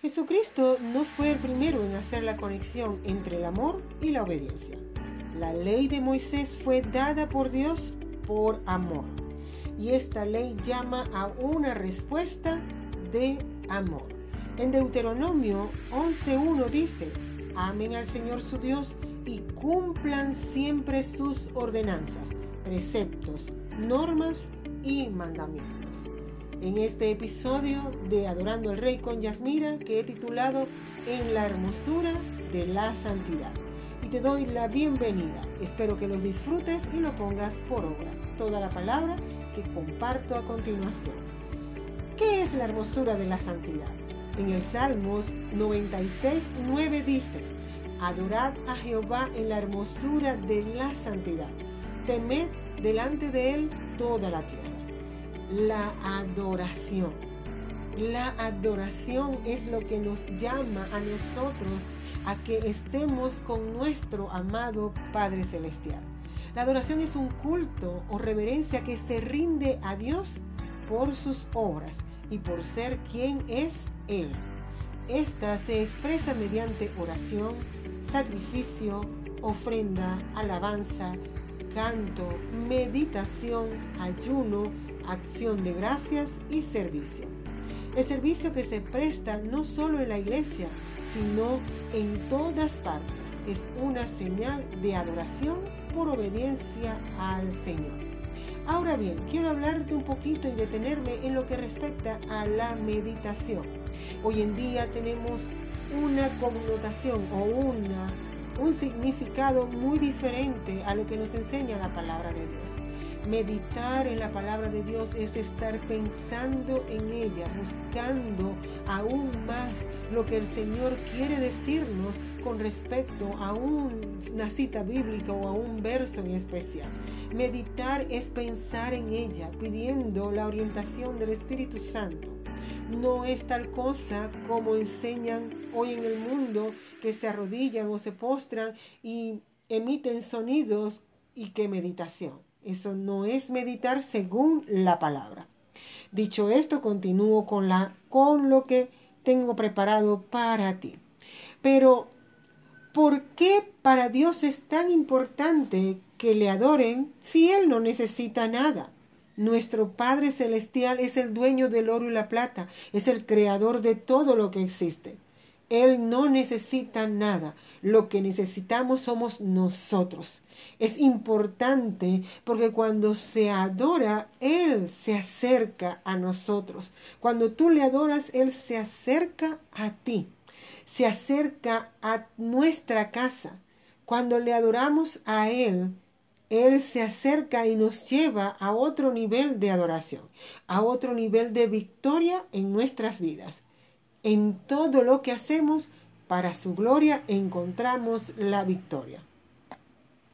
Jesucristo no fue el primero en hacer la conexión entre el amor y la obediencia. La ley de Moisés fue dada por Dios por amor. Y esta ley llama a una respuesta de amor. En Deuteronomio 11.1 dice, amen al Señor su Dios y cumplan siempre sus ordenanzas, preceptos, normas y mandamientos en este episodio de Adorando al Rey con Yasmira que he titulado En la hermosura de la santidad. Y te doy la bienvenida. Espero que lo disfrutes y lo pongas por obra. Toda la palabra que comparto a continuación. ¿Qué es la hermosura de la santidad? En el Salmos 96, 9 dice, Adorad a Jehová en la hermosura de la santidad. Temed delante de él toda la tierra la adoración. La adoración es lo que nos llama a nosotros a que estemos con nuestro amado Padre Celestial. La adoración es un culto o reverencia que se rinde a Dios por sus obras y por ser quien es Él. Esta se expresa mediante oración, sacrificio, ofrenda, alabanza, canto, meditación, ayuno, acción de gracias y servicio. El servicio que se presta no solo en la iglesia, sino en todas partes es una señal de adoración por obediencia al Señor. Ahora bien, quiero hablarte un poquito y detenerme en lo que respecta a la meditación. Hoy en día tenemos una connotación o una, un significado muy diferente a lo que nos enseña la palabra de Dios. Meditar en la palabra de Dios es estar pensando en ella, buscando aún más lo que el Señor quiere decirnos con respecto a una cita bíblica o a un verso en especial. Meditar es pensar en ella, pidiendo la orientación del Espíritu Santo. No es tal cosa como enseñan hoy en el mundo que se arrodillan o se postran y emiten sonidos y que meditación. Eso no es meditar según la palabra. Dicho esto, continúo con, la, con lo que tengo preparado para ti. Pero, ¿por qué para Dios es tan importante que le adoren si Él no necesita nada? Nuestro Padre Celestial es el dueño del oro y la plata, es el creador de todo lo que existe. Él no necesita nada. Lo que necesitamos somos nosotros. Es importante porque cuando se adora, Él se acerca a nosotros. Cuando tú le adoras, Él se acerca a ti. Se acerca a nuestra casa. Cuando le adoramos a Él, Él se acerca y nos lleva a otro nivel de adoración, a otro nivel de victoria en nuestras vidas. En todo lo que hacemos, para su gloria encontramos la victoria.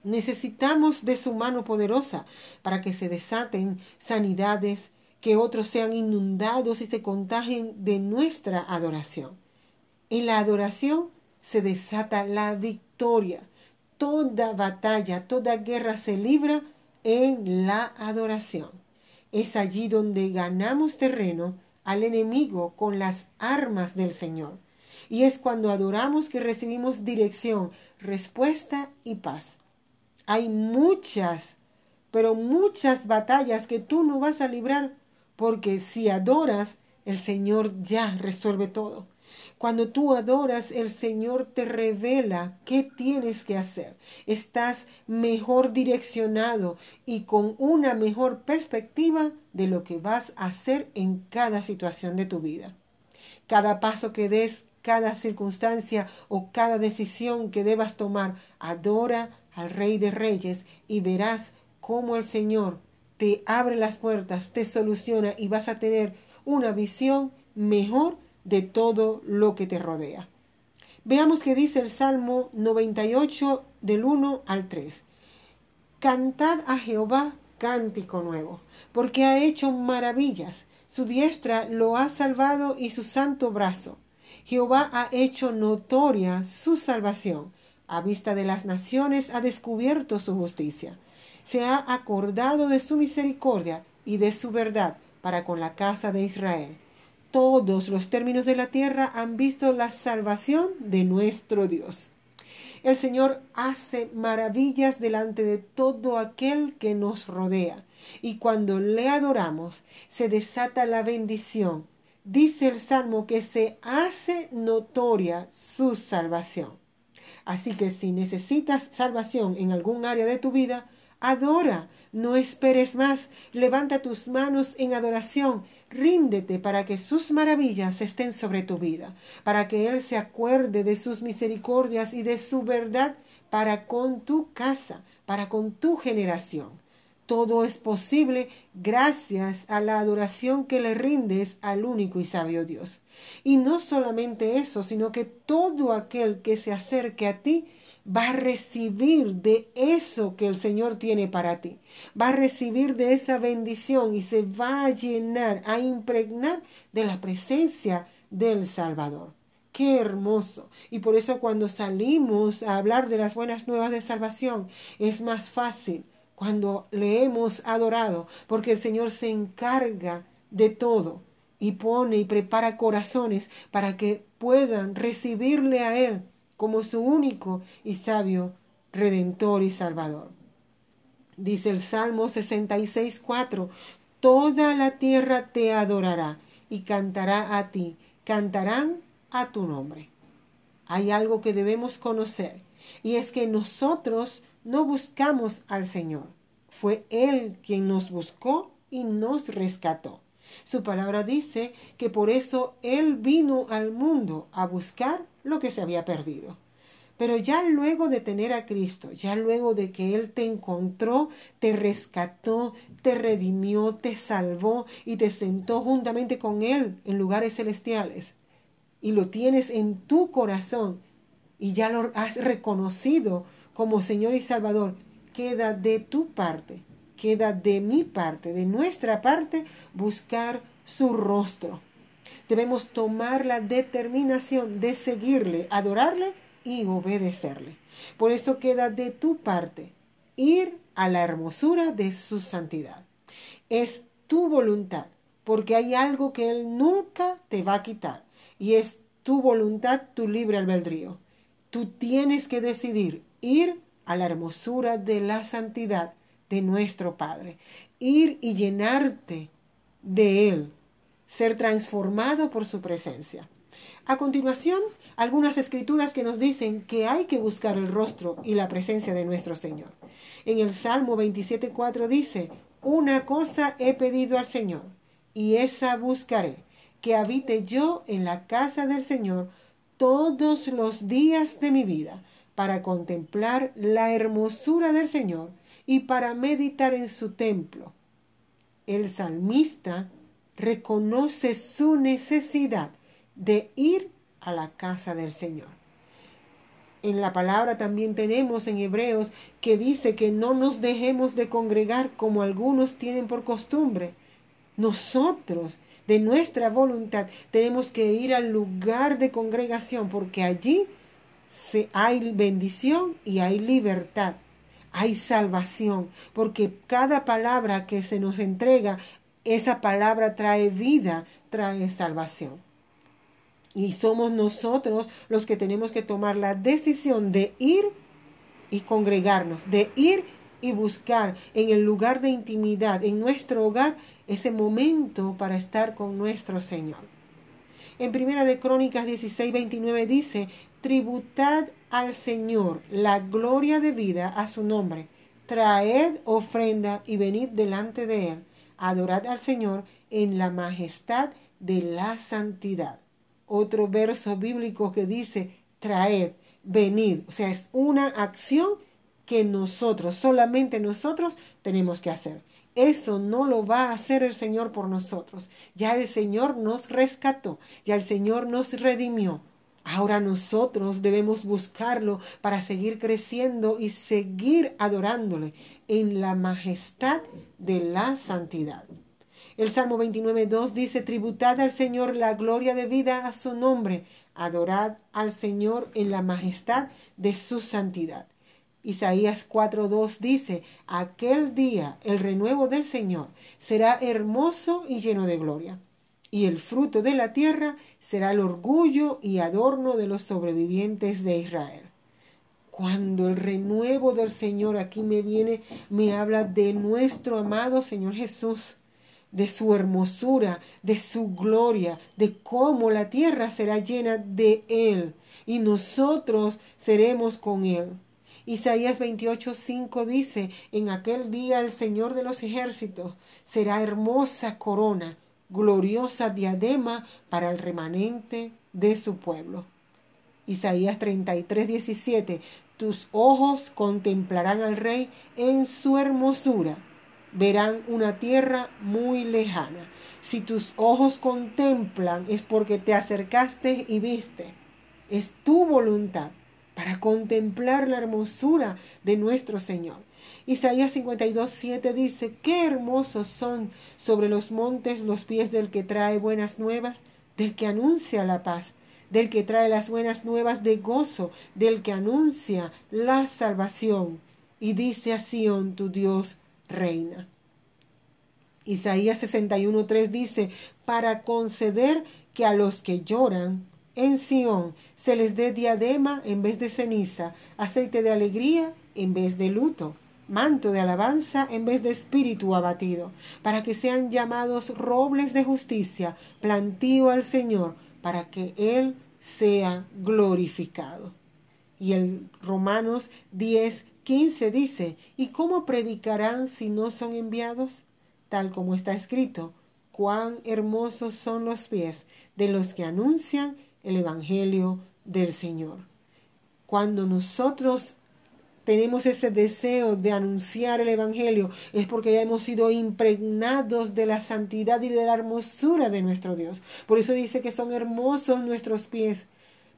Necesitamos de su mano poderosa para que se desaten sanidades, que otros sean inundados y se contagien de nuestra adoración. En la adoración se desata la victoria. Toda batalla, toda guerra se libra en la adoración. Es allí donde ganamos terreno al enemigo con las armas del Señor. Y es cuando adoramos que recibimos dirección, respuesta y paz. Hay muchas, pero muchas batallas que tú no vas a librar porque si adoras, el Señor ya resuelve todo. Cuando tú adoras, el Señor te revela qué tienes que hacer. Estás mejor direccionado y con una mejor perspectiva de lo que vas a hacer en cada situación de tu vida. Cada paso que des, cada circunstancia o cada decisión que debas tomar, adora al Rey de Reyes y verás cómo el Señor te abre las puertas, te soluciona y vas a tener una visión mejor de todo lo que te rodea. Veamos qué dice el Salmo 98 del 1 al 3. Cantad a Jehová cántico nuevo, porque ha hecho maravillas. Su diestra lo ha salvado y su santo brazo. Jehová ha hecho notoria su salvación. A vista de las naciones ha descubierto su justicia. Se ha acordado de su misericordia y de su verdad para con la casa de Israel todos los términos de la tierra han visto la salvación de nuestro Dios. El Señor hace maravillas delante de todo aquel que nos rodea, y cuando le adoramos se desata la bendición. Dice el Salmo que se hace notoria su salvación. Así que si necesitas salvación en algún área de tu vida, adora, no esperes más, levanta tus manos en adoración, ríndete para que sus maravillas estén sobre tu vida, para que Él se acuerde de sus misericordias y de su verdad para con tu casa, para con tu generación. Todo es posible gracias a la adoración que le rindes al único y sabio Dios. Y no solamente eso, sino que todo aquel que se acerque a ti va a recibir de eso que el Señor tiene para ti. Va a recibir de esa bendición y se va a llenar, a impregnar de la presencia del Salvador. Qué hermoso. Y por eso cuando salimos a hablar de las buenas nuevas de salvación, es más fácil cuando le hemos adorado, porque el Señor se encarga de todo y pone y prepara corazones para que puedan recibirle a Él como su único y sabio Redentor y Salvador. Dice el Salmo 66.4, Toda la tierra te adorará y cantará a ti, cantarán a tu nombre. Hay algo que debemos conocer y es que nosotros no buscamos al Señor. Fue Él quien nos buscó y nos rescató. Su palabra dice que por eso Él vino al mundo a buscar lo que se había perdido. Pero ya luego de tener a Cristo, ya luego de que Él te encontró, te rescató, te redimió, te salvó y te sentó juntamente con Él en lugares celestiales, y lo tienes en tu corazón y ya lo has reconocido como Señor y Salvador, queda de tu parte, queda de mi parte, de nuestra parte, buscar su rostro debemos tomar la determinación de seguirle, adorarle y obedecerle. Por eso queda de tu parte ir a la hermosura de su santidad. Es tu voluntad, porque hay algo que Él nunca te va a quitar, y es tu voluntad, tu libre albedrío. Tú tienes que decidir ir a la hermosura de la santidad de nuestro Padre, ir y llenarte de Él, ser transformado por su presencia. A continuación, algunas escrituras que nos dicen que hay que buscar el rostro y la presencia de nuestro Señor. En el Salmo 27.4 dice, una cosa he pedido al Señor, y esa buscaré, que habite yo en la casa del Señor todos los días de mi vida, para contemplar la hermosura del Señor y para meditar en su templo. El salmista reconoce su necesidad de ir a la casa del Señor. En la palabra también tenemos en Hebreos que dice que no nos dejemos de congregar como algunos tienen por costumbre. Nosotros, de nuestra voluntad, tenemos que ir al lugar de congregación porque allí se, hay bendición y hay libertad hay salvación, porque cada palabra que se nos entrega esa palabra trae vida, trae salvación. Y somos nosotros los que tenemos que tomar la decisión de ir y congregarnos, de ir y buscar en el lugar de intimidad, en nuestro hogar, ese momento para estar con nuestro Señor. En Primera de Crónicas 16, 29 dice, tributad al Señor la gloria de vida a su nombre, traed ofrenda y venid delante de él adorad al Señor en la majestad de la santidad. Otro verso bíblico que dice, traed, venid. O sea, es una acción que nosotros, solamente nosotros tenemos que hacer. Eso no lo va a hacer el Señor por nosotros. Ya el Señor nos rescató, ya el Señor nos redimió. Ahora nosotros debemos buscarlo para seguir creciendo y seguir adorándole en la majestad de la santidad. El Salmo 29.2 dice, tributad al Señor la gloria de vida a su nombre, adorad al Señor en la majestad de su santidad. Isaías 4.2 dice, aquel día el renuevo del Señor será hermoso y lleno de gloria. y el fruto de la tierra será el orgullo y adorno de los sobrevivientes de Israel. Cuando el renuevo del Señor aquí me viene, me habla de nuestro amado Señor Jesús, de su hermosura, de su gloria, de cómo la tierra será llena de Él y nosotros seremos con Él. Isaías 28:5 dice, en aquel día el Señor de los ejércitos será hermosa corona gloriosa diadema para el remanente de su pueblo. Isaías 33, 17. Tus ojos contemplarán al rey en su hermosura. Verán una tierra muy lejana. Si tus ojos contemplan es porque te acercaste y viste. Es tu voluntad para contemplar la hermosura de nuestro Señor. Isaías 52, 7 dice, qué hermosos son sobre los montes los pies del que trae buenas nuevas, del que anuncia la paz, del que trae las buenas nuevas de gozo, del que anuncia la salvación. Y dice a Sión, tu Dios reina. Isaías 61, 3 dice, para conceder que a los que lloran en Sión se les dé diadema en vez de ceniza, aceite de alegría en vez de luto manto de alabanza en vez de espíritu abatido, para que sean llamados robles de justicia, plantío al Señor, para que Él sea glorificado. Y el Romanos 10, 15 dice, ¿y cómo predicarán si no son enviados? Tal como está escrito, cuán hermosos son los pies de los que anuncian el Evangelio del Señor. Cuando nosotros tenemos ese deseo de anunciar el Evangelio, es porque ya hemos sido impregnados de la santidad y de la hermosura de nuestro Dios. Por eso dice que son hermosos nuestros pies,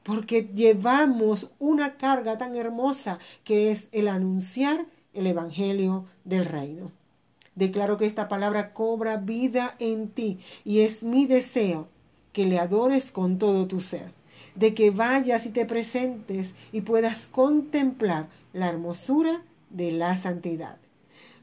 porque llevamos una carga tan hermosa que es el anunciar el Evangelio del reino. Declaro que esta palabra cobra vida en ti y es mi deseo que le adores con todo tu ser, de que vayas y te presentes y puedas contemplar la hermosura de la santidad.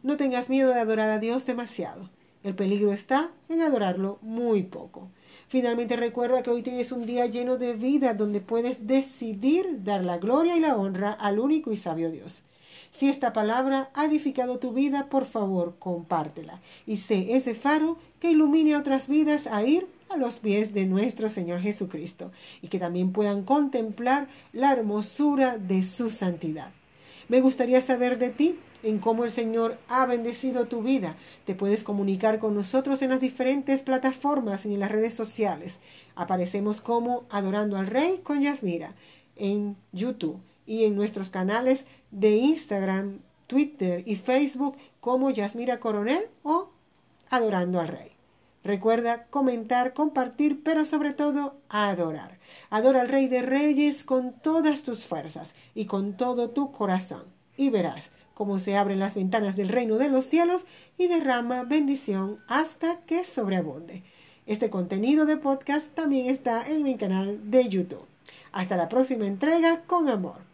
No tengas miedo de adorar a Dios demasiado. El peligro está en adorarlo muy poco. Finalmente recuerda que hoy tienes un día lleno de vida donde puedes decidir dar la gloria y la honra al único y sabio Dios. Si esta palabra ha edificado tu vida, por favor, compártela y sé ese faro que ilumine a otras vidas a ir a los pies de nuestro Señor Jesucristo y que también puedan contemplar la hermosura de su santidad. Me gustaría saber de ti, en cómo el Señor ha bendecido tu vida. Te puedes comunicar con nosotros en las diferentes plataformas y en las redes sociales. Aparecemos como Adorando al Rey con Yasmira en YouTube y en nuestros canales de Instagram, Twitter y Facebook como Yasmira Coronel o Adorando al Rey. Recuerda comentar, compartir, pero sobre todo adorar. Adora al Rey de Reyes con todas tus fuerzas y con todo tu corazón. Y verás cómo se abren las ventanas del reino de los cielos y derrama bendición hasta que sobreabunde. Este contenido de podcast también está en mi canal de YouTube. Hasta la próxima entrega con amor.